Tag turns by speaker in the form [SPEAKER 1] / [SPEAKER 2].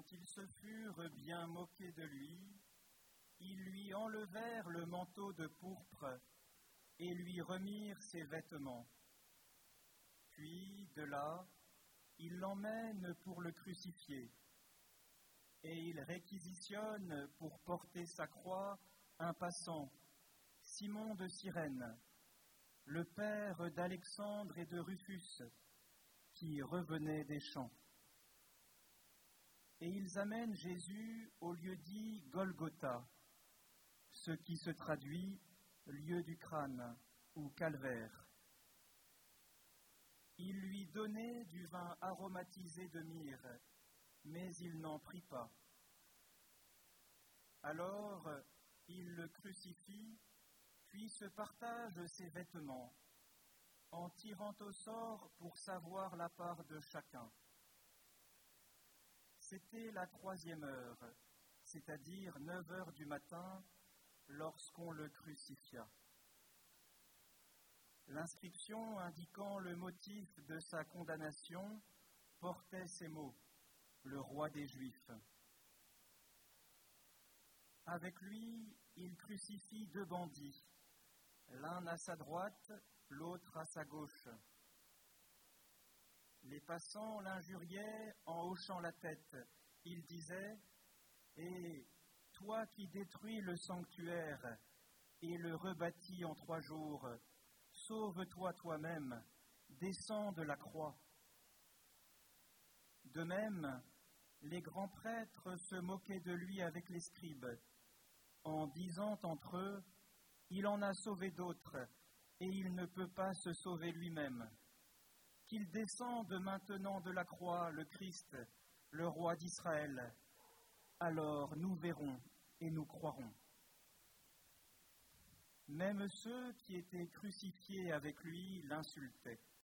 [SPEAKER 1] Quand ils se furent bien moqués de lui, ils lui enlevèrent le manteau de pourpre et lui remirent ses vêtements. Puis, de là, ils l'emmènent pour le crucifier, et ils réquisitionnent pour porter sa croix un passant, Simon de Cyrène, le père d'Alexandre et de Rufus, qui revenait des champs. Et ils amènent Jésus au lieu dit Golgotha, ce qui se traduit lieu du crâne ou calvaire. Il lui donnait du vin aromatisé de myrrhe, mais il n'en prit pas. Alors il le crucifie, puis se partage ses vêtements, en tirant au sort pour savoir la part de chacun. C'était la troisième heure, c'est-à-dire neuf heures du matin, lorsqu'on le crucifia. L'inscription indiquant le motif de sa condamnation portait ces mots Le roi des Juifs. Avec lui, il crucifie deux bandits, l'un à sa droite, l'autre à sa gauche. Les passants l'injuriaient en hochant la tête. Ils disaient Et toi qui détruis le sanctuaire et le rebâtis en trois jours, sauve-toi toi-même, descends de la croix. De même, les grands prêtres se moquaient de lui avec les scribes, en disant entre eux, Il en a sauvé d'autres, et il ne peut pas se sauver lui-même. Qu'il descende maintenant de la croix, le Christ, le roi d'Israël. Alors nous verrons et nous croirons. Même ceux qui étaient crucifiés avec lui l'insultaient.